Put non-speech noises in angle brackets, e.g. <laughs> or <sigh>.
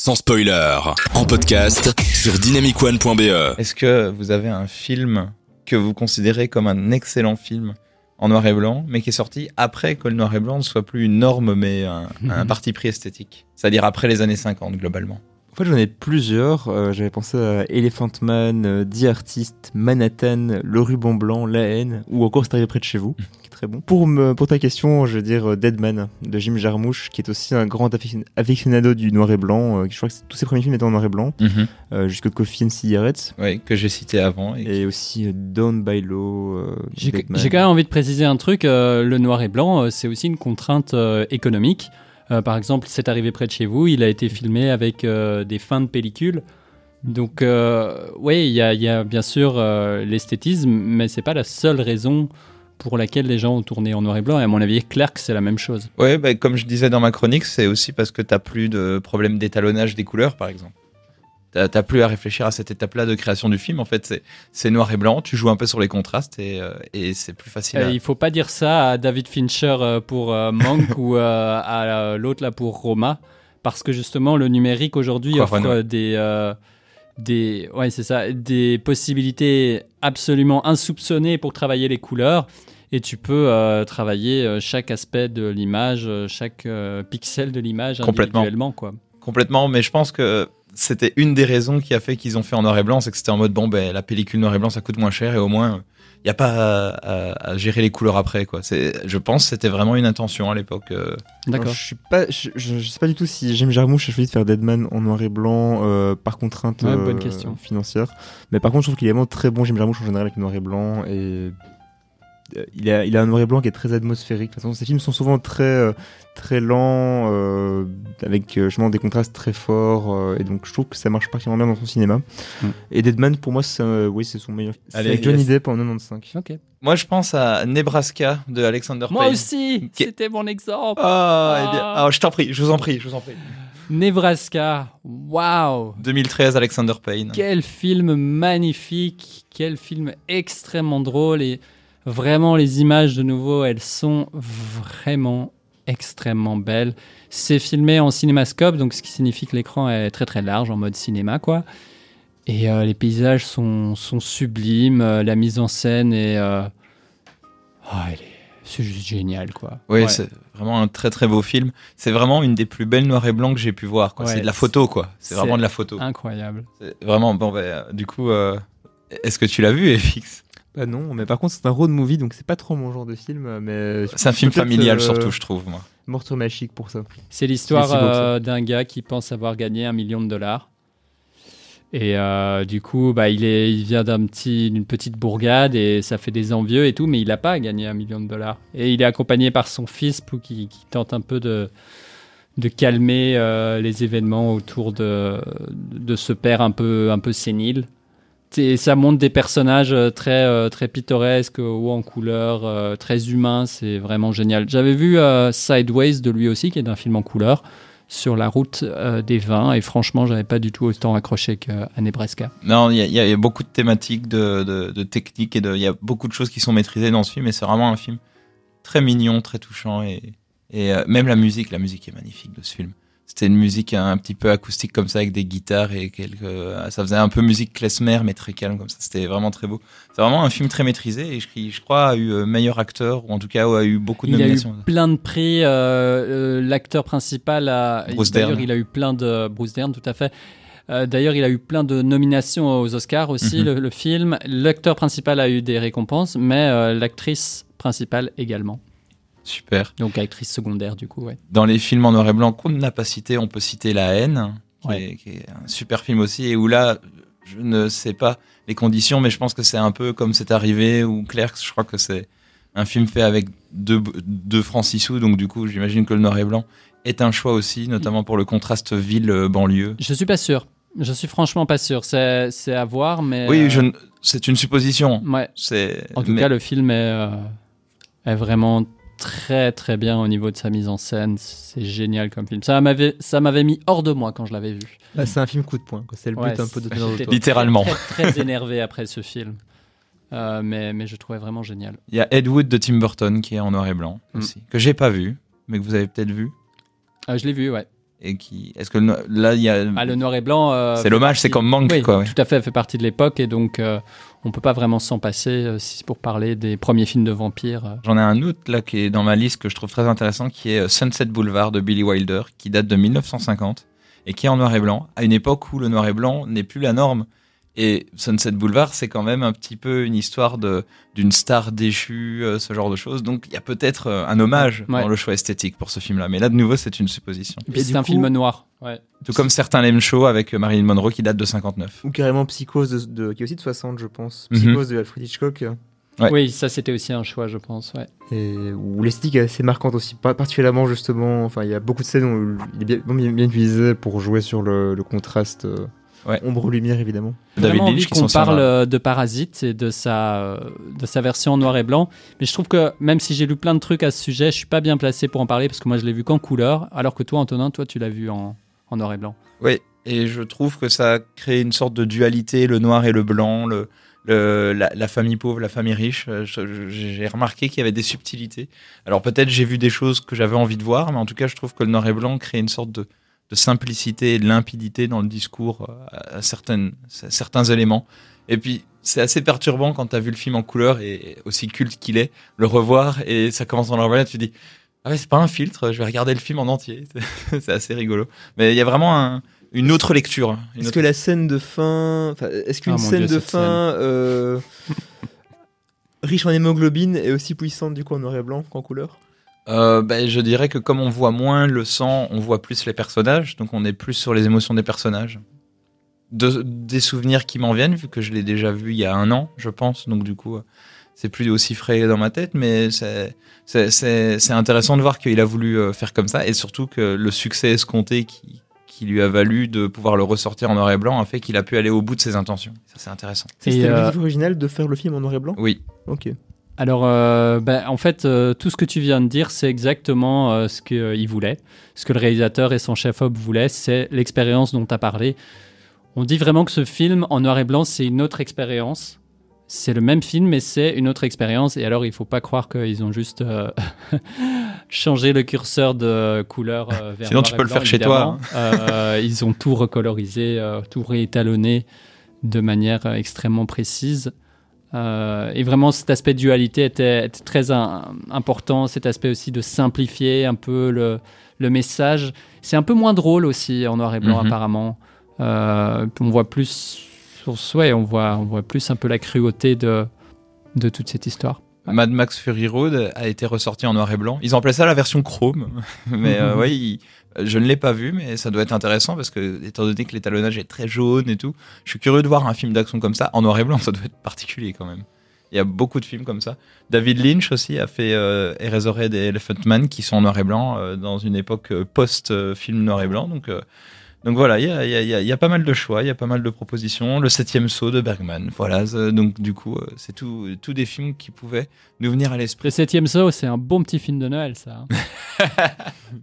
sans spoiler, en podcast sur dynamicone.be. Est-ce que vous avez un film que vous considérez comme un excellent film en noir et blanc, mais qui est sorti après que le noir et blanc ne soit plus une norme, mais un, un <laughs> parti pris esthétique? C'est-à-dire après les années 50, globalement. En fait, j'en ai plusieurs. Euh, J'avais pensé à Elephant Man, euh, The Artist, Manhattan, Le Ruban Blanc, La Haine, ou encore C'est arrivé près de chez vous, qui est très bon. Pour, me, pour ta question, je veux dire euh, Deadman de Jim Jarmusch, qui est aussi un grand aficionado du noir et blanc. euh, je crois que tous ses premiers films étaient en noir et blanc, euh, jusque Coffee and Cigarettes. Oui, que j'ai cité avant. Et... Et aussi euh, Down by Law. euh, J'ai quand même envie de préciser un truc, euh, le noir et blanc, euh, c'est aussi une contrainte euh, économique. Euh, par exemple, c'est arrivé près de chez vous, il a été filmé avec euh, des fins de pellicule. Donc, euh, oui, il y, a- bien sûr l'esthétisme, mais c'est pas la seule raison pour laquelle les gens ont tourné en noir et blanc. Et à mon avis, Clerk, c'est la même chose. Ouais, bah, comme je disais dans ma chronique, c'est aussi parce que t'as plus de problème d'étalonnage des couleurs, par exemple. T'as plus à réfléchir à cette étape-là de création du film. En fait, c'est- noir et blanc. Tu joues un peu sur les contrastes et, euh, et c'est plus facile. Euh, à- il faut pas dire ça à David Fincher euh, pour euh, Monk <laughs> ou euh, à l'autre là pour Roma, parce que justement le numérique aujourd'hui offre des des ouais c'est ça des possibilités absolument insoupçonnées pour travailler les couleurs et tu peux euh, travailler chaque aspect de l'image, chaque euh, pixel de l'image individuellement quoi. Complètement, mais je pense que c'était une des raisons qui a fait qu'ils ont fait en noir et blanc, c'est que c'était en mode bon, ben la pellicule noir et blanc ça coûte moins cher et au moins il n'y a pas à, à- à gérer les couleurs après quoi. C'est, je pense, que c'était vraiment une intention à l'époque. euh. D'accord. Je suis pas, je, je- je sais pas du tout si Jim Jarmusch a choisi de faire Deadman en noir et blanc euh, par contrainte Ouais, bonne euh, question. financière. Mais par contre, je trouve qu'il est vraiment très bon Jim Jarmusch en général avec le noir et blanc et il a, il a un noir et blanc qui est très atmosphérique. De toute façon, ses films sont souvent très, euh, très lents, euh, avec euh, justement des contrastes très forts, euh, et donc je trouve que ça marche particulièrement bien dans son cinéma. Mm. Et Deadman, pour moi, c'est, euh, oui, c'est son meilleur. C'est Allez, avec Johnny yes. Depp en 95. Ok. Moi, je pense à Nebraska de Alexander Moi Payne. aussi, Qui- c'était mon exemple. Ah, eh bien, Ah. ah, je t'en prie, je vous en prie, je vous en prie. Nebraska, waouh. 2013, Alexander Payne. Quel film magnifique, quel film extrêmement drôle et vraiment les images de nouveau, elles sont vraiment extrêmement belles. C'est filmé en cinémascope, donc ce qui signifie que l'écran est très très large en mode cinéma quoi. Et euh, les paysages sont, sont sublimes, euh, la mise en scène est, euh, est- c'est juste génial quoi. Oui, Ouais. c'est vraiment un très très beau film. C'est vraiment une des plus belles noir et blanc que j'ai pu voir. Ouais, c'est de la photo, quoi. C'est vraiment de la photo. incroyable. Vraiment, bon, euh, du coup, est-ce que tu l'as vu, FX Bah non, mais par contre, c'est un road movie, donc c'est pas trop mon genre de film, mais. C'est un film familial, euh, surtout, je trouve, moi. Meurtre machique pour ça. C'est l'histoire euh, d'un gars qui pense avoir gagné un million de dollars. Et euh, du coup, bah, il, est, il vient d'un petit, d'une petite bourgade et ça fait des envieux et tout, mais il n'a pas gagné un million de dollars. Et il est accompagné par son fils pour qui, qui tente un peu de, de calmer euh, les événements autour de, de ce père un peu, un peu sénile. Et ça montre des personnages euh, très, euh, très pittoresques, hauts en couleur, euh, très humains. C'est vraiment génial. J'avais vu euh, Sideways de lui aussi, qui est un film en couleur, sur la route euh, des vins. Et franchement, j'avais pas du tout autant accroché qu'à Nebraska. Non, il y, a- beaucoup de thématiques, de, de, techniques et il y a beaucoup de choses qui sont maîtrisées dans ce film. Et c'est vraiment un film très mignon, très touchant. Et, et euh, même la musique, la musique est magnifique de ce film. C'était une musique un, petit peu acoustique comme ça avec des guitares et quelques. euh, Ça faisait un peu musique klezmer mais très calme comme ça. C'était vraiment très beau. C'est vraiment un film très maîtrisé et je, je crois a eu euh, meilleur acteur ou en tout cas a eu beaucoup de Il a eu nominations. plein de prix. euh, L'acteur principal a. Bruce D'ailleurs, Dern. il a eu plein de. Bruce Dern, tout à fait. Euh, D'ailleurs, il a eu plein de nominations aux Oscars aussi, Mhm. le, le film. L'acteur principal a eu des récompenses, mais euh, l'actrice principale également. Super. Donc, actrice secondaire, du coup, ouais. Dans les films en noir et blanc qu'on n'a pas cité, on peut citer La haine, qui, Ouais. est, qui est un super film aussi, et où là, je ne sais pas les conditions, mais je pense que c'est un peu comme c'est arrivé, ou Clerks, je crois que c'est un film fait avec deux, deux sous, donc du coup, j'imagine que le noir et blanc est un choix aussi, notamment pour le contraste ville-banlieue. Je suis pas sûr. Je suis franchement pas sûr. C'est c'est à voir, mais. Oui, euh, ne- c'est une supposition. Ouais. C'est, En tout mais- cas, le film est, euh, est vraiment très très bien au niveau de sa mise en scène. C'est génial comme film. Ça m'avait ça m'avait mis hors de moi quand je l'avais vu. Là, c'est un film coup de poing. C'est le but Ouais, un peu de toit. Littéralement. Très, très énervé après ce film. Euh, mais, mais je trouvais vraiment génial. il y a Ed Wood de Tim Burton qui est en noir et blanc Mm. aussi, que j'ai pas vu, mais que vous avez peut-être vu. Ah, je l'ai vu, ouais. et qui est-ce que le no- là il y a Ah, le noir et blanc. euh, c'est l'hommage, partie- c'est comme manque Oui, quoi. ouais. tout à fait, fait partie de l'époque et donc euh, on peut pas vraiment s'en passer euh, si pour parler des premiers films de vampires. euh. J'en ai un autre là qui est dans ma liste que je trouve très intéressant, qui est euh, Sunset Boulevard de Billy Wilder, qui date de 1950 et qui est en noir et blanc, à une époque où le noir et blanc n'est plus la norme. Et Sunset Boulevard, c'est quand même un petit peu une histoire de d'une star déchue, euh, ce genre de choses. Donc il y a peut-être euh, un hommage Ouais. dans le choix esthétique pour ce film-là. Mais là, de nouveau, c'est une supposition. Et puis Et c'est un coup- film noir. Ouais. Tout comme certains l'aiment show avec Marilyn Monroe qui date de 59. Ou carrément Psychose, de, de- qui est aussi de 60, je pense. Mhm. Psychose de Alfred Hitchcock. Ouais. Oui, ça c'était aussi un choix, je pense. Ouais. Et où l'esthétique est assez marquante aussi, pas particulièrement justement. Enfin, il y a beaucoup de scènes où il est bien, bien, bien utilisé pour jouer sur le, le contraste euh, Ouais. ombre-lumière évidemment. David Lynch qu'on parle euh, de Parasite et de sa, euh, de sa version en noir et blanc. Mais je trouve que même si j'ai lu plein de trucs à ce sujet, je suis pas bien placé pour en parler parce que moi je l'ai vu qu'en couleur, alors que toi, Antonin, toi tu l'as vu en, en noir et blanc. Oui, et je trouve que ça crée une sorte de dualité, le noir et le blanc, le, le- la, la famille pauvre, la famille riche. Euh, J'ai remarqué qu'il y avait des subtilités. Alors peut-être j'ai vu des choses que j'avais envie de voir, mais en tout cas je trouve que le noir et blanc crée une sorte de, de simplicité et de limpidité dans le discours euh, à, à certaines, à certains éléments. Et puis c'est assez perturbant quand tu as vu le film en couleur et aussi culte qu'il est, le revoir et ça commence blanc, et tu te dis ah ouais c'est pas un filtre, je vais regarder le film en entier. <laughs> c'est assez rigolo. Mais il y a vraiment un- une autre lecture. Une Est-ce autre- que la scène de fin, est-ce qu'une Ah, scène Dieu, de fin euh, <laughs> riche en hémoglobine est aussi puissante du coup en noir et blanc qu'en couleur? Euh, ben, je dirais que comme on voit moins le sang, on voit plus les personnages, donc on est plus sur les émotions des personnages. De- des souvenirs qui m'en viennent, vu que je l'ai déjà vu il y a un an, je pense, donc du coup, c'est plus aussi frais dans ma tête, mais c'est- c'est c'est- c'est intéressant de voir qu'il a voulu euh, faire comme ça, et surtout que le succès escompté qui, qui lui a valu de pouvoir le ressortir en noir et blanc a fait qu'il a pu aller au bout de ses intentions. Ça, c'est intéressant. C'était euh, l'objectif original de faire le film en noir et blanc? Oui. Ok. Alors, euh, ben, en fait, euh, tout ce que tu viens de dire, c'est exactement euh, ce qu'il voulait. Ce que le réalisateur et son chef-op voulaient, c'est l'expérience dont tu as parlé. On dit vraiment que ce film, en noir et blanc, c'est une autre expérience. C'est le même film, mais c'est une autre expérience. Et alors, il faut pas croire qu'ils ont juste euh, <laughs> changé le curseur de couleur euh, vers Sinon, noir tu et peux le faire chez toi, hein. Euh, ils ont tout recolorisé, euh, tout réétalonné de manière euh, extrêmement précise. Euh, et vraiment, cet aspect de dualité était, était très un- important. Cet aspect aussi de simplifier un peu le, le message. C'est un peu moins drôle aussi en noir et blanc, Mhm. apparemment. Euh, on voit plus, sur ouais, on voit, on voit plus un peu la cruauté de, de toute cette histoire. Mad Max Fury Road a été ressorti en noir et blanc. Ils ont appelé ça la version chrome. <laughs> mais euh, <laughs> ouais, il- je ne l'ai pas vu, mais ça doit être intéressant parce que, étant donné que l'étalonnage est très jaune et tout, je suis curieux de voir un film d'action comme ça en noir et blanc. <laughs> Ça doit être particulier quand même. Il y a beaucoup de films comme ça. David Lynch aussi a fait euh, Eraserhead et Elephant Man qui sont en noir et blanc euh, dans une époque euh, post-film noir et blanc. Donc, euh, donc voilà, il y a, il y a- il y a- il y a pas mal de choix, il y a pas mal de propositions. Le septième saut de Bergman, voilà. Donc du coup, euh, c'est tout, tout des films qui pouvaient nous venir à l'esprit. Le septième saut, c'est un bon petit film de Noël, ça. hein. <laughs>